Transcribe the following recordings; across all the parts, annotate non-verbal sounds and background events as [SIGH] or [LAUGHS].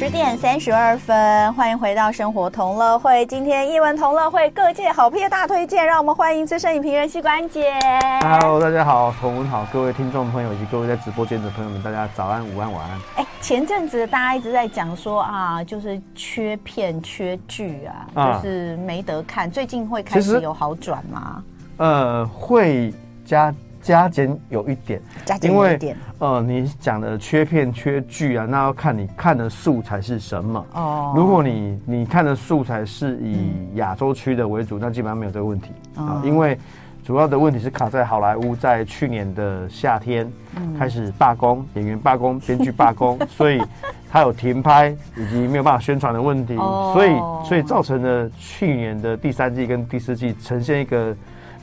十点三十二分，欢迎回到生活同乐会。今天艺文同乐会各界好片大推荐，让我们欢迎资深影评人膝关节。Hello，大家好，同文好，各位听众朋友以及各位在直播间的朋友们，大家早安、午安、晚安。哎，前阵子大家一直在讲说啊，就是缺片、缺剧啊，啊，就是没得看。最近会开始有好转吗？呃，会加。加减有一点，加减有一点。呃，你讲的缺片缺剧啊，那要看你看的素材是什么。哦，如果你你看的素材是以亚洲区的为主，那基本上没有这个问题啊。因为主要的问题是卡在好莱坞在去年的夏天开始罢工，演员罢工，编剧罢工，[LAUGHS] 所以他有停拍以及没有办法宣传的问题，所以所以造成了去年的第三季跟第四季呈现一个。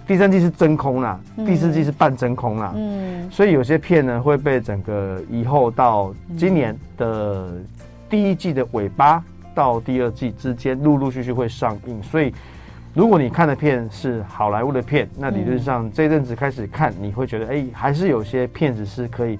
第三季是真空啦，第四季是半真空啦，嗯，所以有些片呢会被整个以后到今年的第一季的尾巴到第二季之间，陆陆续续会上映。所以，如果你看的片是好莱坞的片，那理论上这阵子开始看，你会觉得，哎，还是有些片子是可以。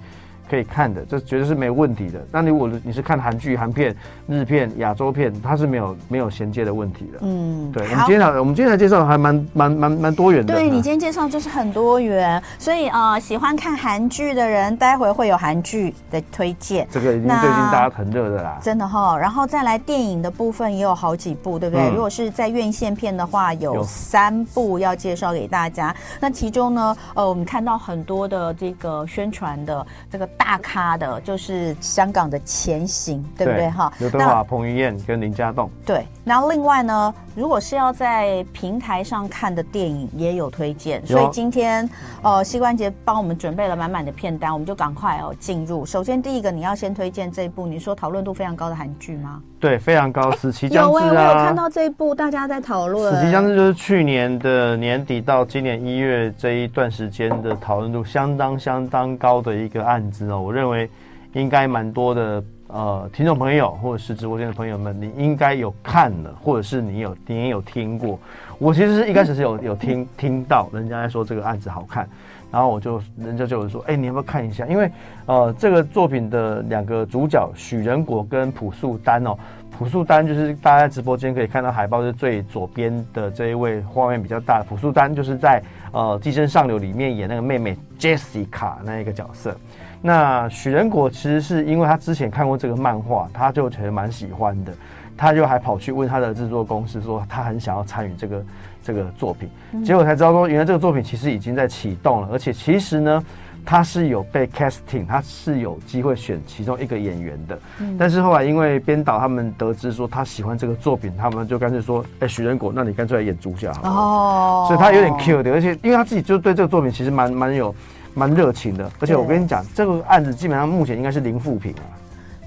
可以看的，这绝对是没问题的。那如果你是看韩剧、韩片、日片、亚洲片，它是没有没有衔接的问题的。嗯，对。我们今天来，我们今天来介绍还蛮蛮蛮蛮多元的。对，你今天介绍就是很多元，所以啊、呃，喜欢看韩剧的人，待会会有韩剧的推荐。这个已经最近大家很热的啦。真的哈、哦，然后再来电影的部分也有好几部，对不对？嗯、如果是在院线片的话，有三部要介绍给大家。那其中呢，呃，我们看到很多的这个宣传的这个。大咖的就是香港的前行，对不对哈？刘德华、彭于晏跟林家栋。对，然后另外呢，如果是要在平台上看的电影，也有推荐。所以今天呃，膝关节帮我们准备了满满的片单，我们就赶快哦进入。首先第一个，你要先推荐这一部，你说讨论度非常高的韩剧吗？对，非常高。死期将至啊！有，我有看到这一部，大家在讨论。死期将至就是去年的年底到今年一月这一段时间的讨论度相当相当高的一个案子哦。我认为应该蛮多的呃听众朋友或者是直播间的朋友们，你应该有看了，或者是你有你也有听过。我其实是一开始是有有听听到人家在说这个案子好看。然后我就，人家就有说，哎，你要不要看一下？因为，呃，这个作品的两个主角许仁果跟朴素丹哦，朴素丹就是大家在直播间可以看到海报是最左边的这一位，画面比较大朴素丹，就是在呃《寄生上流》里面演那个妹妹 Jessica 那一个角色。那许仁果其实是因为他之前看过这个漫画，他就觉得蛮喜欢的，他就还跑去问他的制作公司说，他很想要参与这个。这个作品，结果才知道说，原来这个作品其实已经在启动了，而且其实呢，他是有被 casting，他是有机会选其中一个演员的。但是后来因为编导他们得知说他喜欢这个作品，他们就干脆说，哎，许仁果，那你干脆来演主角好了。哦，所以他有点 cute 的，而且因为他自己就对这个作品其实蛮蛮有蛮热情的，而且我跟你讲，这个案子基本上目前应该是零负评啊。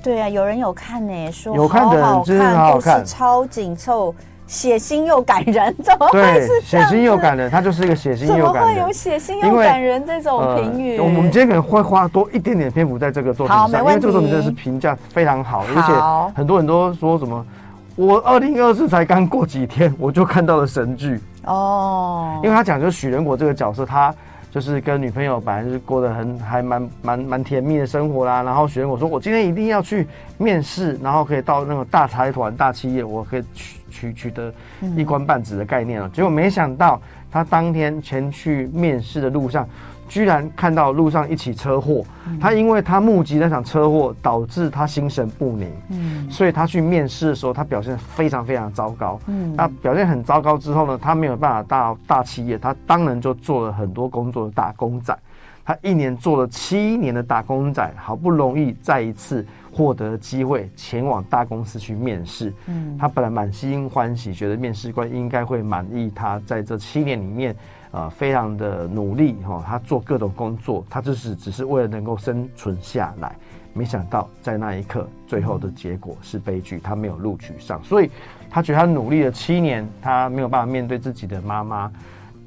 对啊，有人有看呢，说有看的人真的很好看，超紧凑。血腥又感人，怎么会是？血腥又感人，它就是一个血腥又感人。怎么会有血腥又感人这种评语？呃、我们今天可能会花多一点点篇幅在这个作品上，因为这个作品真的是评价非常好，好，而且很多人都说什么，我二零二四才刚过几天，我就看到了神剧哦。因为他讲就是许仁果这个角色，他。就是跟女朋友本来是过得很还蛮蛮蛮甜蜜的生活啦，然后选我说，我今天一定要去面试，然后可以到那个大财团、大企业，我可以取取取得一官半职的概念了。结果没想到，他当天前去面试的路上。居然看到路上一起车祸，他因为他目击那场车祸，导致他心神不宁，嗯，所以他去面试的时候，他表现非常非常糟糕，嗯，那表现很糟糕之后呢，他没有办法到大企业，他当然就做了很多工作的打工仔，他一年做了七年的打工仔，好不容易再一次获得机会前往大公司去面试，嗯，他本来满心欢喜，觉得面试官应该会满意他在这七年里面。呃，非常的努力哈、哦，他做各种工作，他就是只是为了能够生存下来。没想到在那一刻，最后的结果是悲剧，他没有录取上。所以他觉得他努力了七年，他没有办法面对自己的妈妈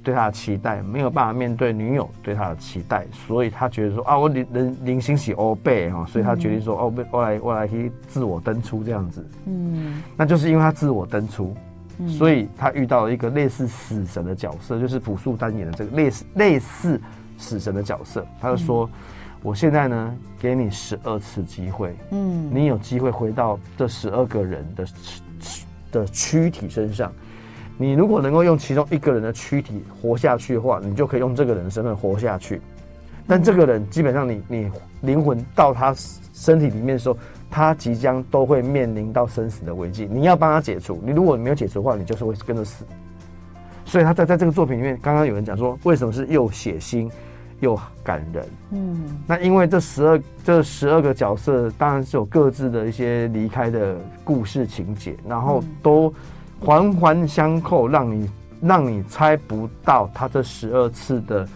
对他的期待，没有办法面对女友对他的期待，所以他觉得说啊，我人人零星是欧贝哈，所以他决定说哦，我来我来去自我登出这样子。嗯，那就是因为他自我登出。所以他遇到了一个类似死神的角色，就是朴素丹演的这个类似类似死神的角色。他就说：“我现在呢，给你十二次机会，嗯，你有机会回到这十二个人的的躯体身上。你如果能够用其中一个人的躯体活下去的话，你就可以用这个人的身份活下去。但这个人基本上你，你你灵魂到他身体里面的时候，他即将都会面临到生死的危机。你要帮他解除，你如果你没有解除的话，你就是会跟着死。所以他在在这个作品里面，刚刚有人讲说，为什么是又血腥？又感人，嗯，那因为这十二这十二个角色当然是有各自的一些离开的故事情节，然后都环环相扣，让你让你猜不到他这十二次的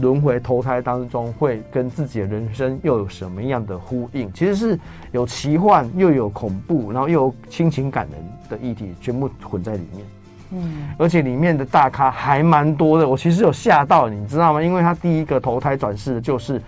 轮回投胎当中会跟自己的人生又有什么样的呼应。其实是有奇幻又有恐怖，然后又有亲情感人的议题，全部混在里面。嗯，而且里面的大咖还蛮多的，我其实有吓到你知道吗？因为他第一个投胎转世的就是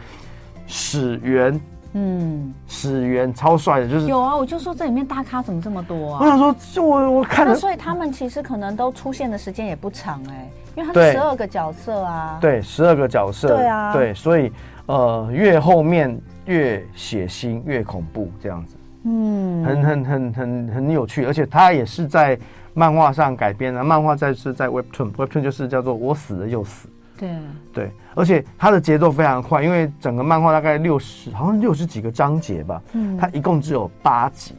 始源，嗯，始源超帅的，就是有啊，我就说这里面大咖怎么这么多啊？我想说，就我我看了，所以他们其实可能都出现的时间也不长哎、欸，因为他是十二个角色啊，对，十二个角色，对啊，对，所以呃，越后面越血腥越恐怖这样子，嗯，很很很很很有趣，而且他也是在。漫画上改编的，漫画在是在 Webtoon，Webtoon 就是叫做我死了又死。对对，而且它的节奏非常快，因为整个漫画大概六十，好像六十几个章节吧。嗯，它一共只有八集。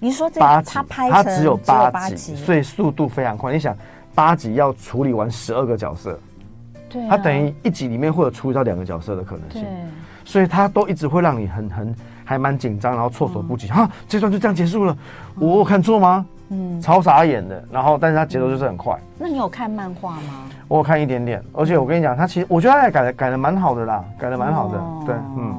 你说这八集，它拍它只有八集，所以速度非常快。你想，八集要处理完十二个角色，对、啊，它等于一集里面会有处理到两个角色的可能性。所以它都一直会让你很很还蛮紧张，然后措手不及。哈、嗯啊，这段就这样结束了，嗯、我有看错吗？嗯，超傻眼的，然后但是它节奏就是很快。那你有看漫画吗？我有看一点点，而且我跟你讲，它其实我觉得它改的改的蛮好的啦，改的蛮好的，哦、对，嗯。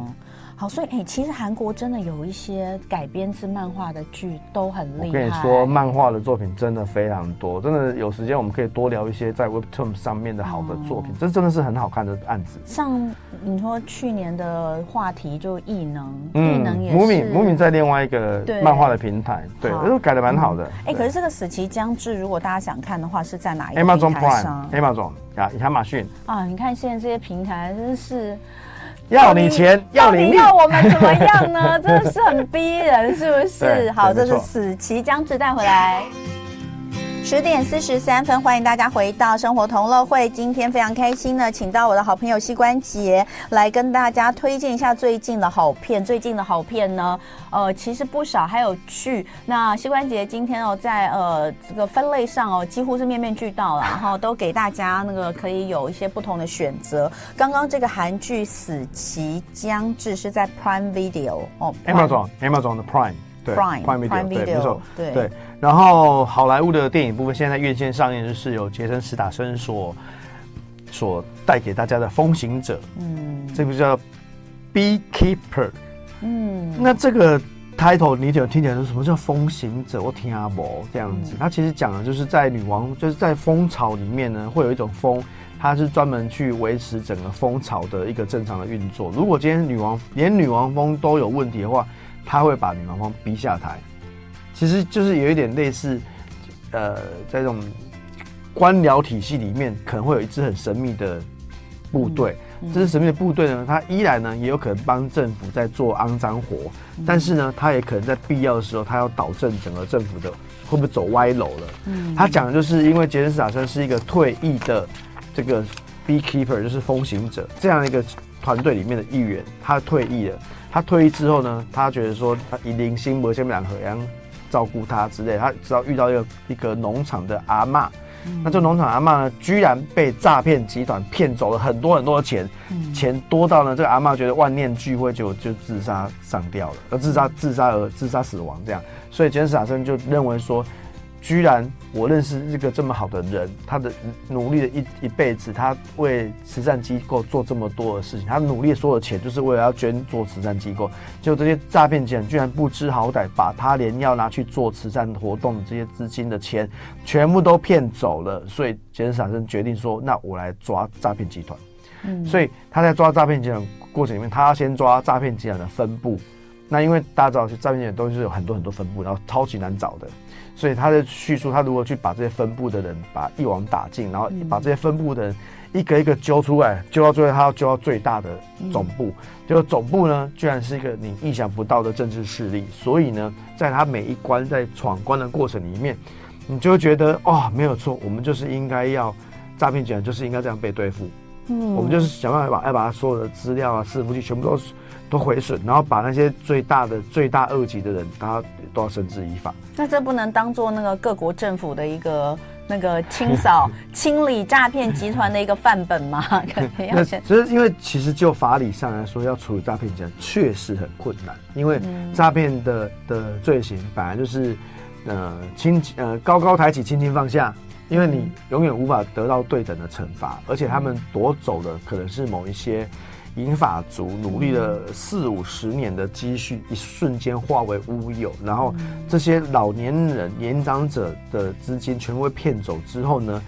好，所以哎、欸，其实韩国真的有一些改编自漫画的剧都很厉害。我跟你说，漫画的作品真的非常多，真的有时间我们可以多聊一些在 Webtoon 上面的好的作品，这、嗯、真的是很好看的案子。像你说去年的话题就异能，异、嗯、能也是。姆敏姆敏在另外一个漫画的平台，对，都改的蛮好的。哎、嗯欸，可是这个死期将至，如果大家想看的话，是在哪一个平台上？Amazon 啊，亚马逊啊，你看现在这些平台真是。要你钱，要你命，要我们怎么样呢？[LAUGHS] 真的是很逼人，是不是？好，这是死期将至带回来。十点四十三分，欢迎大家回到生活同乐会。今天非常开心呢，请到我的好朋友膝关节来跟大家推荐一下最近的好片。最近的好片呢，呃，其实不少，还有剧。那膝关节今天哦，在呃这个分类上哦，几乎是面面俱到了，[LAUGHS] 然后都给大家那个可以有一些不同的选择。刚刚这个韩剧《死期将至》是在 Prime Video 哦，Amazon，Amazon 的 Prime。对 Prime, Prime Video, 对，没错，对对。然后好莱坞的电影部分，现在院线上映的是由杰森·史塔森所所带给大家的《风行者》。嗯，这部叫《Beekeeper》。嗯，那这个 title 你有听起来说什么叫风行者？我听阿伯这样子，它、嗯、其实讲的就是在女王，就是在蜂巢里面呢，会有一种蜂，它是专门去维持整个蜂巢的一个正常的运作。如果今天女王连女王蜂都有问题的话，他会把女王蜂逼下台，其实就是有一点类似，呃，在这种官僚体系里面，可能会有一支很神秘的部队。嗯嗯、这支神秘的部队呢，他依然呢也有可能帮政府在做肮脏活，嗯、但是呢，他也可能在必要的时候，他要导正整个政府的会不会走歪楼了。嗯，他讲的就是因为杰森·斯坦森是一个退役的这个 beekeeper，就是风行者这样一个团队里面的一员，他退役了。他退役之后呢，他觉得说他以零星不先两个人照顾他之类，他直到遇到一个一个农场的阿嬷，嗯、那这农场阿嬷呢，居然被诈骗集团骗走了很多很多的钱，嗯、钱多到呢，这个阿嬷觉得万念俱灰，就就自杀上吊了，而自杀自杀而自杀死亡这样，所以杰森史塔森就认为说。居然我认识这个这么好的人，他的努力的一一辈子，他为慈善机构做这么多的事情，他努力所有的钱就是为了要捐做慈善机构，结果这些诈骗集团居然不知好歹，把他连要拿去做慈善活动的这些资金的钱全部都骗走了，所以杰森·史塔森决定说，那我来抓诈骗集团。嗯，所以他在抓诈骗集团过程里面，他要先抓诈骗集团的分部。那因为大家知道，诈骗集团都是有很多很多分布，然后超级难找的。所以他的叙述，他如果去把这些分布的人把一网打尽，然后把这些分布的人一个一个揪出来，揪到最后他要揪到最大的总部，结果总部呢，居然是一个你意想不到的政治势力。所以呢，在他每一关在闯关的过程里面，你就会觉得哦，没有错，我们就是应该要诈骗集团就是应该这样被对付。嗯，我们就是想办法把要把他所有的资料啊、伺服器全部都都毁损，然后把那些最大的最大恶极的人，他都要绳之以法。那这不能当做那个各国政府的一个那个清扫、[LAUGHS] 清理诈骗集团的一个范本吗？[LAUGHS] 那其实因为其实就法理上来说，要处理诈骗集团确实很困难，因为诈骗的的罪行本来就是呃轻呃高高抬起，轻轻放下。因为你永远无法得到对等的惩罚，而且他们夺走的可能是某一些银发族努力了四五十年的积蓄，一瞬间化为乌有。然后这些老年人、年长者的资金全部被骗走之后呢，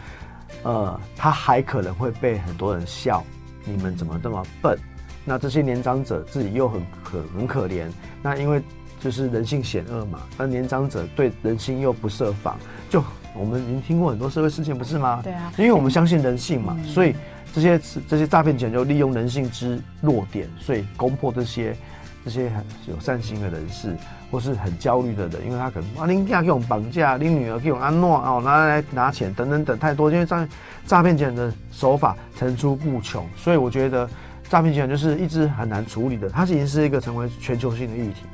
呃，他还可能会被很多人笑，你们怎么这么笨？那这些年长者自己又很可很可怜，那因为就是人性险恶嘛，那年长者对人心又不设防，就。我们已经听过很多社会事件，不是吗？对啊，因为我们相信人性嘛，嗯、所以这些这些诈骗集团就利用人性之弱点，所以攻破这些这些很有善心的人士，或是很焦虑的人，因为他可能啊，你家给我们绑架，你女儿给我安诺哦，拿来拿钱等等等太多，因为诈诈骗集团的手法层出不穷，所以我觉得诈骗集团就是一直很难处理的，它已经是一个成为全球性的议题。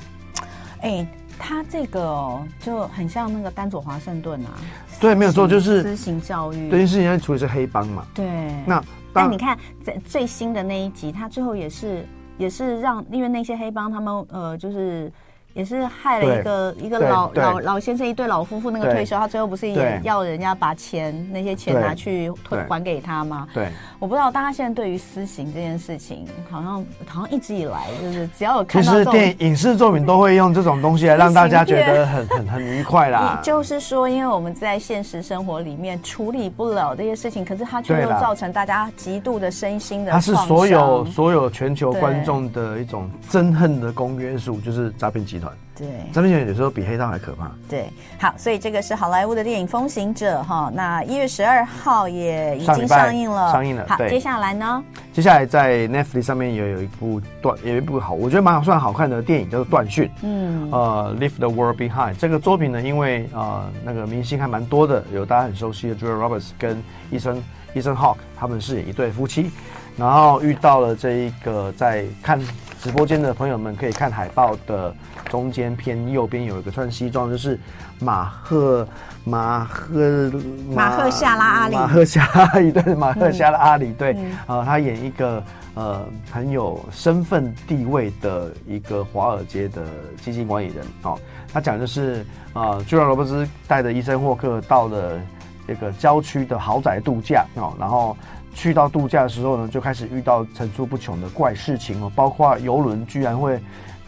哎、欸。他这个就很像那个丹佐华盛顿啊，对，没有错，就是私刑教育。这件事情在处理是黑帮嘛？对。那但你看，在最新的那一集，他最后也是也是让，因为那些黑帮他们呃，就是。也是害了一个一个老老老先生，一对老夫妇，那个退休，他最后不是也要人家把钱那些钱拿去退还给他吗？对，我不知道大家现在对于私刑这件事情，好像好像一直以来就是只要有看到其实电影影视作品都会用这种东西来让大家觉得很很 [LAUGHS] 很愉快啦。就是说，因为我们在现实生活里面处理不了这些事情，可是它却又造成大家极度的身心的。它是所有所有全球观众的一种憎恨的公约数，就是诈骗集团。对，诈骗集团有时候比黑道还可怕。对，好，所以这个是好莱坞的电影《风行者》哈，那一月十二号也已经上映了，上映了。好，接下来呢？接下来在 Netflix 上面也有一部断，有一部好，我觉得蛮好算好看的电影，叫做《断讯》。嗯，呃，Leave the World Behind 这个作品呢，因为呃那个明星还蛮多的，有大家很熟悉的 Julia Roberts 跟 Ethan Ethan Hawke，他们是一对夫妻，然后遇到了这一个在看直播间的朋友们可以看海报的。中间偏右边有一个穿西装，就是马赫马赫马赫夏拉阿里，马赫夏拉阿里对，马赫夏拉阿里对，呃，他演一个呃很有身份地位的一个华尔街的基金管理人哦。他讲的是呃，朱莉亚罗伯兹带着伊森霍克到了这个郊区的豪宅度假哦，然后去到度假的时候呢，就开始遇到层出不穷的怪事情哦，包括游轮居然会。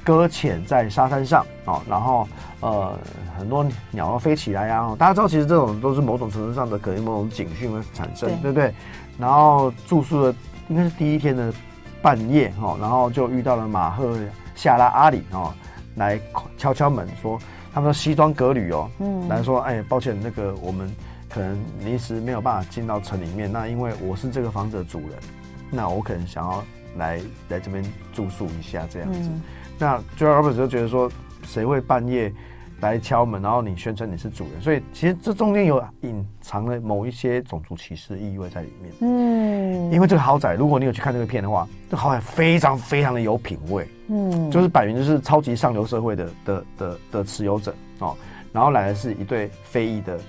搁浅在沙滩上啊，然后呃很多鸟要飞起来呀，大家知道其实这种都是某种程度上的可能某种警讯会产生，对，对不对？然后住宿的应该是第一天的半夜哦，然后就遇到了马赫夏拉阿里哦，来敲敲门说他们西装革履哦，嗯，来说哎抱歉那个我们可能临时没有办法进到城里面，那因为我是这个房子的主人，那我可能想要来来这边住宿一下这样子。嗯那 Julia Roberts 就觉得说，谁会半夜来敲门，然后你宣称你是主人？所以其实这中间有隐藏了某一些种族歧视意味在里面。嗯，因为这个豪宅，如果你有去看这个片的话，这豪宅非常非常的有品味。嗯，就是摆明就是超级上流社会的的的的持有者哦。然后来的是一对非裔的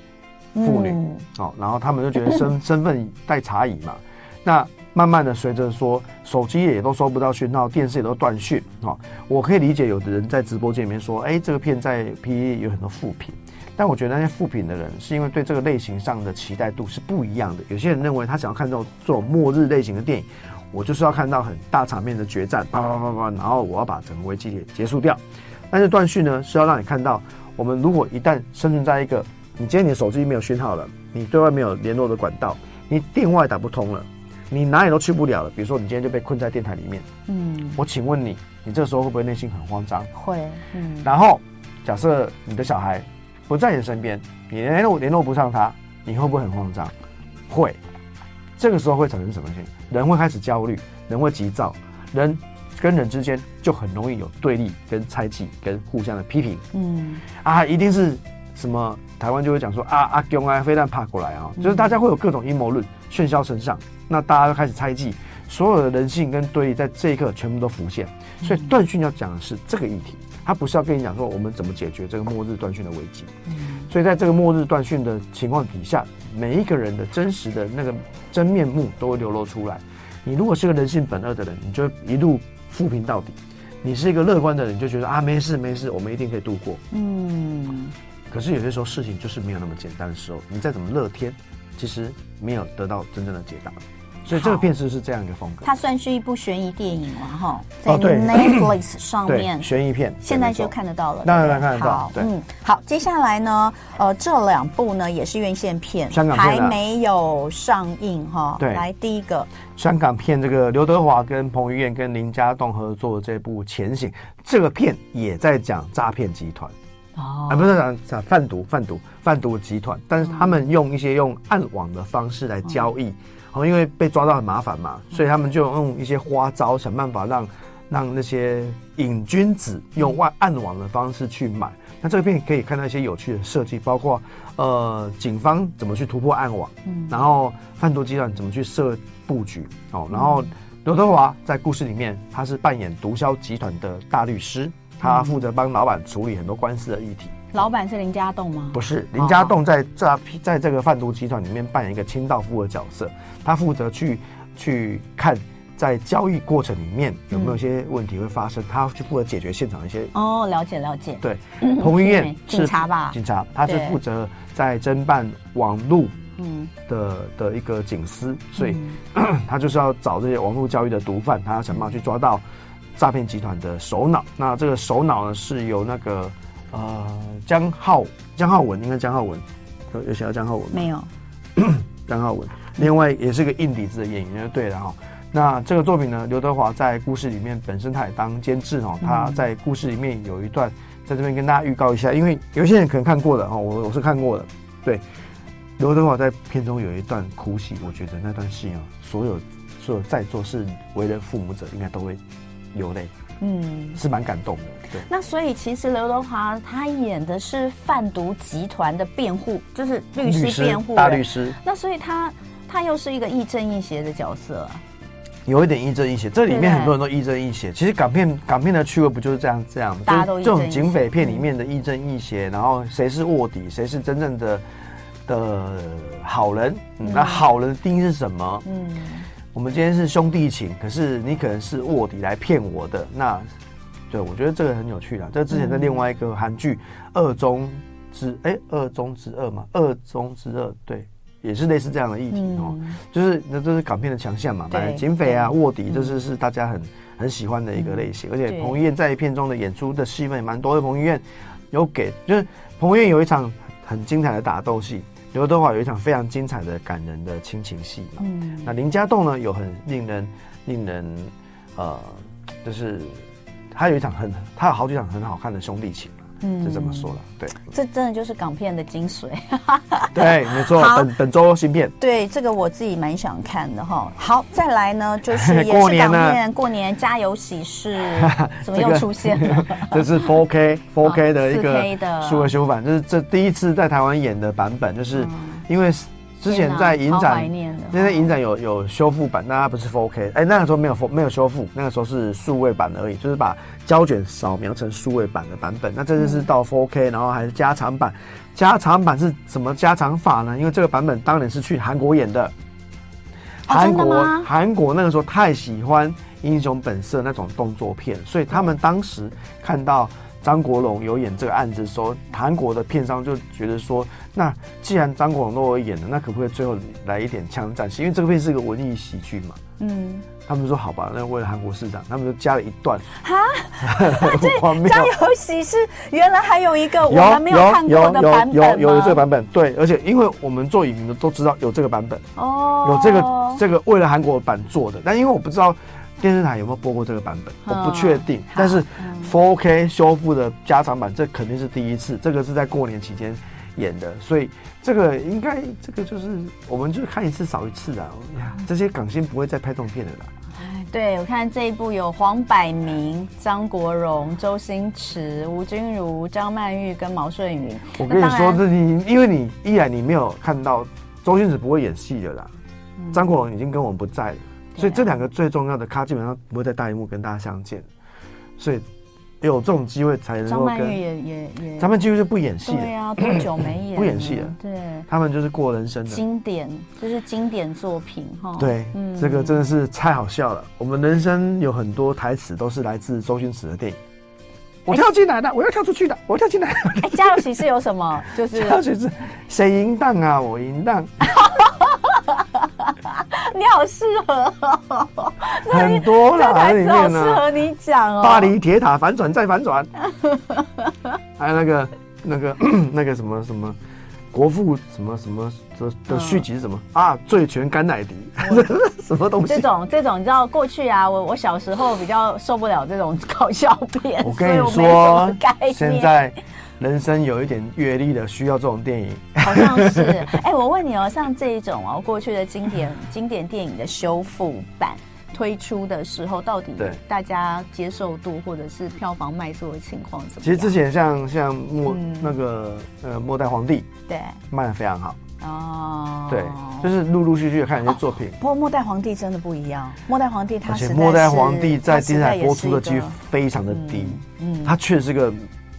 妇女哦，然后他们就觉得身 [LAUGHS] 身份带差异嘛。那慢慢的，随着说手机也都收不到讯号，电视也都断讯啊。我可以理解，有的人在直播间里面说，哎，这个片在 PTT 有很多负评，但我觉得那些负评的人是因为对这个类型上的期待度是不一样的。有些人认为他想要看这种这种末日类型的电影，我就是要看到很大场面的决战，啪啪啪啪，然后我要把整个危机给结束掉。但是断讯呢，是要让你看到，我们如果一旦生存在一个，你今天你的手机没有讯号了，你对外没有联络的管道，你电话也打不通了。你哪里都去不了了。比如说，你今天就被困在电台里面，嗯，我请问你，你这个时候会不会内心很慌张？会，嗯。然后，假设你的小孩不在你身边，你联络联络不上他，你会不会很慌张？会。这个时候会产生什么情况？人会开始焦虑，人会急躁，人跟人之间就很容易有对立、跟猜忌、跟互相的批评。嗯，啊，一定是什么？台湾就会讲说啊，阿公啊，飞弹爬过来啊，就是大家会有各种阴谋论喧嚣成上，那大家都开始猜忌，所有的人性跟对立在这一刻全部都浮现。所以断讯要讲的是这个议题，他不是要跟你讲说我们怎么解决这个末日断讯的危机。所以在这个末日断讯的情况底下，每一个人的真实的那个真面目都会流露出来。你如果是个人性本恶的人，你就一路负评到底；你是一个乐观的人，你就觉得啊，没事没事，我们一定可以度过。嗯。可是有些时候事情就是没有那么简单的时候，你再怎么乐天，其实没有得到真正的解答。所以这个片子是这样一个风格。它算是一部悬疑电影了哈，在 [LAUGHS] Netflix 上面悬疑片，现在就看得到了。当然看得到。嗯，好，接下来呢，呃，这两部呢也是院线片，香港还没有上映哈。对，来第一个香港片，这个刘德华跟彭于晏跟林家栋合作的这部《潜行》，这个片也在讲诈骗集团。哦，啊，不是讲讲贩毒、贩毒、贩毒集团，但是他们用一些用暗网的方式来交易，哦，因为被抓到很麻烦嘛，所以他们就用一些花招，想办法让让那些瘾君子用外暗网的方式去买。那这个片可以看到一些有趣的设计，包括呃，警方怎么去突破暗网，嗯，然后贩毒集团怎么去设布局，哦，然后刘德华在故事里面他是扮演毒枭集团的大律师。他负责帮老板处理很多官司的议题。老板是林家栋吗？不是，林家栋在这在这个贩毒集团里面扮演一个清道夫的角色。他负责去去看在交易过程里面有没有一些问题会发生，他去负责解决现场一些。哦，了解了解。对，彭于晏是 [LAUGHS] 警察吧？警察，他是负责在侦办网络嗯的的一个警司，所以 [CLEARS THROAT] 他就是要找这些网络交易的毒贩，他要想办法去抓到。诈骗集团的首脑，那这个首脑呢是由那个呃姜浩江浩文，应该江浩文有有写到江浩文没有？[COUGHS] 江浩文，另外也是个硬底子的演员，就对了哈。那这个作品呢，刘德华在故事里面本身他也当监制哦，他在故事里面有一段，在这边跟大家预告一下，因为有些人可能看过的哦，我我是看过的。对，刘德华在片中有一段哭戏，我觉得那段戏啊，所有所有在座是为人父母者应该都会。流泪，嗯，是蛮感动的。对，那所以其实刘德华他演的是贩毒集团的辩护，就是律师辩护大律师。那所以他他又是一个亦正亦邪的角色，有一点亦正亦邪。这里面很多人都亦正亦邪。其实港片港片的趣味不就是这样这样？大家都这种警匪片里面的亦正亦邪，然后谁是卧底，谁是真正的的好人？那好人的定义是什么？嗯。我们今天是兄弟情，可是你可能是卧底来骗我的，那对，我觉得这个很有趣啦。这之前在另外一个韩剧《恶中之》哎，《恶中之恶》嘛，《恶中之恶》对，也是类似这样的议题哦。就是那这是港片的强项嘛，反正警匪啊、卧底，这是是大家很很喜欢的一个类型。而且彭于晏在片中的演出的戏份也蛮多的。彭于晏有给，就是彭于晏有一场很精彩的打斗戏。刘德华有一场非常精彩的感人的亲情戏嘛，嗯，那林家栋呢有很令人令人呃，就是他有一场很他有好几场很好看的兄弟情。嗯，就这么说了，对，这真的就是港片的精髓。[LAUGHS] 对，没错，本本周新片。对，这个我自己蛮想看的哈。好，再来呢，[LAUGHS] 就是也是港片，过年家有喜事，[LAUGHS] 怎么又出现了？这是 4K 4K 的一个数位修复版，就是这第一次在台湾演的版本，就是因为。之前在影展，那在影展有有修复版，那它不是 4K，哎，那个时候没有没有修复，那个时候是数位版而已，就是把胶卷扫描成数位版的版本。那这次是到 4K，然后还是加长版，加长版是什么加长法呢？因为这个版本当年是去韩国演的，韩国韩国那个时候太喜欢英雄本色那种动作片，所以他们当时看到。张国荣有演这个案子的时候，韩国的片商就觉得说，那既然张国荣都有演了，那可不可以最后来一点枪战戏？因为这个片是一个文艺喜剧嘛，嗯。他们说好吧，那为了韩国市场，他们就加了一段。哈，这 [LAUGHS] 家有喜事，原来还有一个我们没有看过的版本有有有，有，有，有这个版本，对，而且因为我们做影评的都知道有这个版本哦，有这个这个为了韩国版做的，但因为我不知道电视台有没有播过这个版本，我不确定。但是 4K 修复的加长版，这肯定是第一次，这个是在过年期间演的，所以这个应该这个就是我们就看一次少一次啊！呀，这些港星不会再拍这种片的啦。对，我看这一部有黄百鸣、张国荣、周星驰、吴君如、张曼玉跟毛舜筠。我跟你说，这你因为你依然你没有看到周星驰不会演戏的啦，嗯、张国荣已经跟我们不在了，所以这两个最重要的咖基本上不会在大荧幕跟大家相见，所以。有这种机会才能够跟张曼玉也也也，他们几乎是不演戏的。对啊，多久没演？不演戏了。对，他们就是过人生的经典，就是经典作品哈。对，嗯，这个真的是太好笑了。我们人生有很多台词都是来自周星驰的电影。我跳进来的，我要跳出去的，我跳进来。哎，家有喜事有什么？就是 [LAUGHS] 家有喜事，谁赢当啊？我赢当。[LAUGHS] [LAUGHS] [LAUGHS] 你好适合，很多啦，台词好适合你讲哦。巴黎铁塔反转再反转，还有那个那个 [COUGHS] 那个什么什么国父什么什么的的续集是什么啊？醉拳甘乃迪，[LAUGHS] 什么东西？这种这种你知道过去啊，我我小时候比较受不了这种搞笑片。我跟你说，现在。人生有一点阅历的，需要这种电影，好像是。[LAUGHS] 哎、欸，我问你哦，像这一种哦，过去的经典经典电影的修复版推出的时候，到底大家接受度或者是票房卖座的情况怎么样？其实之前像像末、嗯、那个呃末代皇帝，对，卖的非常好哦。对，就是陆陆续续看一些作品。不过末代皇帝真的不一样，末代皇帝他是末代皇帝在电视台播出的几率非常的低，嗯，他确实是个。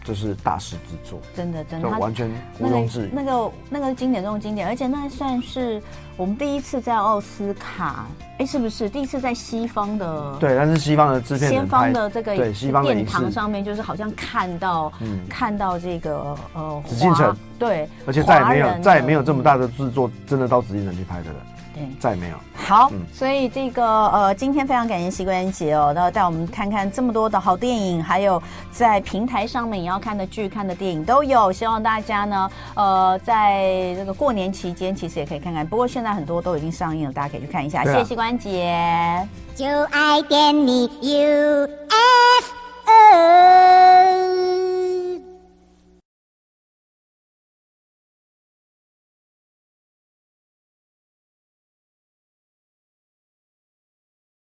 就是大师之作，真的真的，完全毋庸置疑。那个那个经典中的经典，而且那算是我们第一次在奥斯卡，哎，是不是第一次在西方的？对，但是西方的制片，西方的这个对西方殿堂上面，就是好像看到，嗯，看到这个呃紫禁城，对，而且再也没有再也没有这么大的制作，真的到紫禁城去拍的了。对，再也没有。好，嗯、所以这个呃，今天非常感谢膝关节哦，然后带我们看看这么多的好电影，还有在平台上面也要看的剧、看的电影都有。希望大家呢，呃，在这个过年期间，其实也可以看看。不过现在很多都已经上映了，大家可以去看一下。啊、谢谢膝关节，就爱点你 UFO。